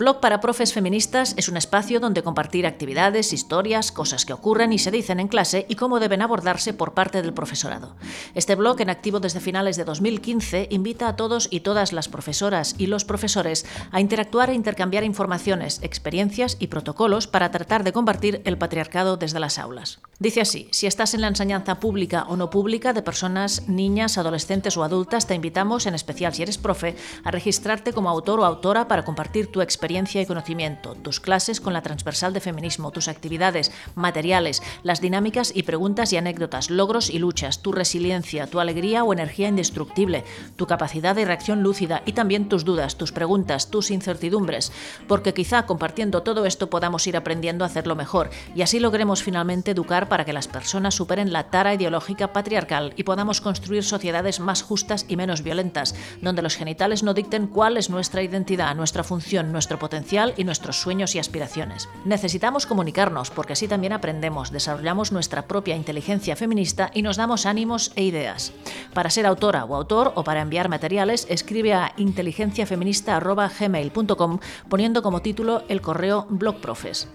Blog para Profes Feministas es un espacio donde compartir actividades, historias, cosas que ocurren y se dicen en clase y cómo deben abordarse por parte del profesorado. Este blog, en activo desde finales de 2015, invita a todos y todas las profesoras y los profesores a interactuar e intercambiar informaciones, experiencias y protocolos para tratar de combatir el patriarcado desde las aulas. Dice así, si estás en la enseñanza pública o no pública de personas, niñas, adolescentes o adultas, te invitamos, en especial si eres profe, a registrarte como autor o autora para compartir tu experiencia y conocimiento, tus clases con la transversal de feminismo, tus actividades, materiales, las dinámicas y preguntas y anécdotas, logros y luchas, tu resiliencia, tu alegría o energía indestructible, tu capacidad de reacción lúcida y también tus dudas, tus preguntas, tus incertidumbres, porque quizá compartiendo todo esto podamos ir aprendiendo a hacerlo mejor y así logremos finalmente educar para que las personas superen la tara ideológica patriarcal y podamos construir sociedades más justas y menos violentas, donde los genitales no dicten cuál es nuestra identidad, nuestra función, nuestro potencial y nuestros sueños y aspiraciones. Necesitamos comunicarnos porque así también aprendemos, desarrollamos nuestra propia inteligencia feminista y nos damos ánimos e ideas. Para ser autora o autor o para enviar materiales, escribe a inteligenciafeminista.gmail.com poniendo como título el correo blogprofes.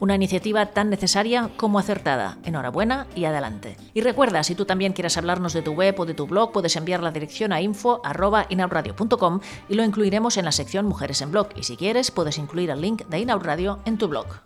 Una iniciativa tan necesaria como acertada. Enhorabuena y adelante. Y recuerda, si tú también quieres hablarnos de tu web o de tu blog, puedes enviar la dirección a info.inaudradio.com y lo incluiremos en la sección Mujeres en Blog. Y si quieres, puedes incluir el link de Inaud en tu blog.